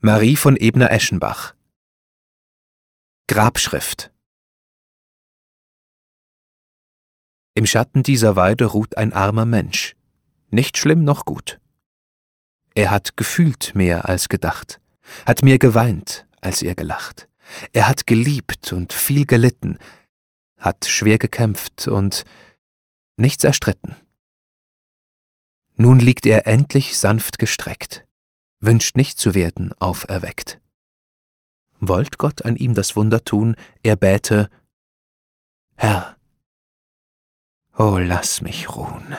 Marie von Ebner-Eschenbach Grabschrift Im Schatten dieser Weide ruht ein armer Mensch. Nicht schlimm noch gut. Er hat gefühlt mehr als gedacht, hat mehr geweint, als er gelacht. Er hat geliebt und viel gelitten, hat schwer gekämpft und nichts erstritten. Nun liegt er endlich sanft gestreckt, wünscht nicht zu werden auferweckt. Wollt Gott an ihm das Wunder tun, er bäte, Herr, oh lass mich ruhen.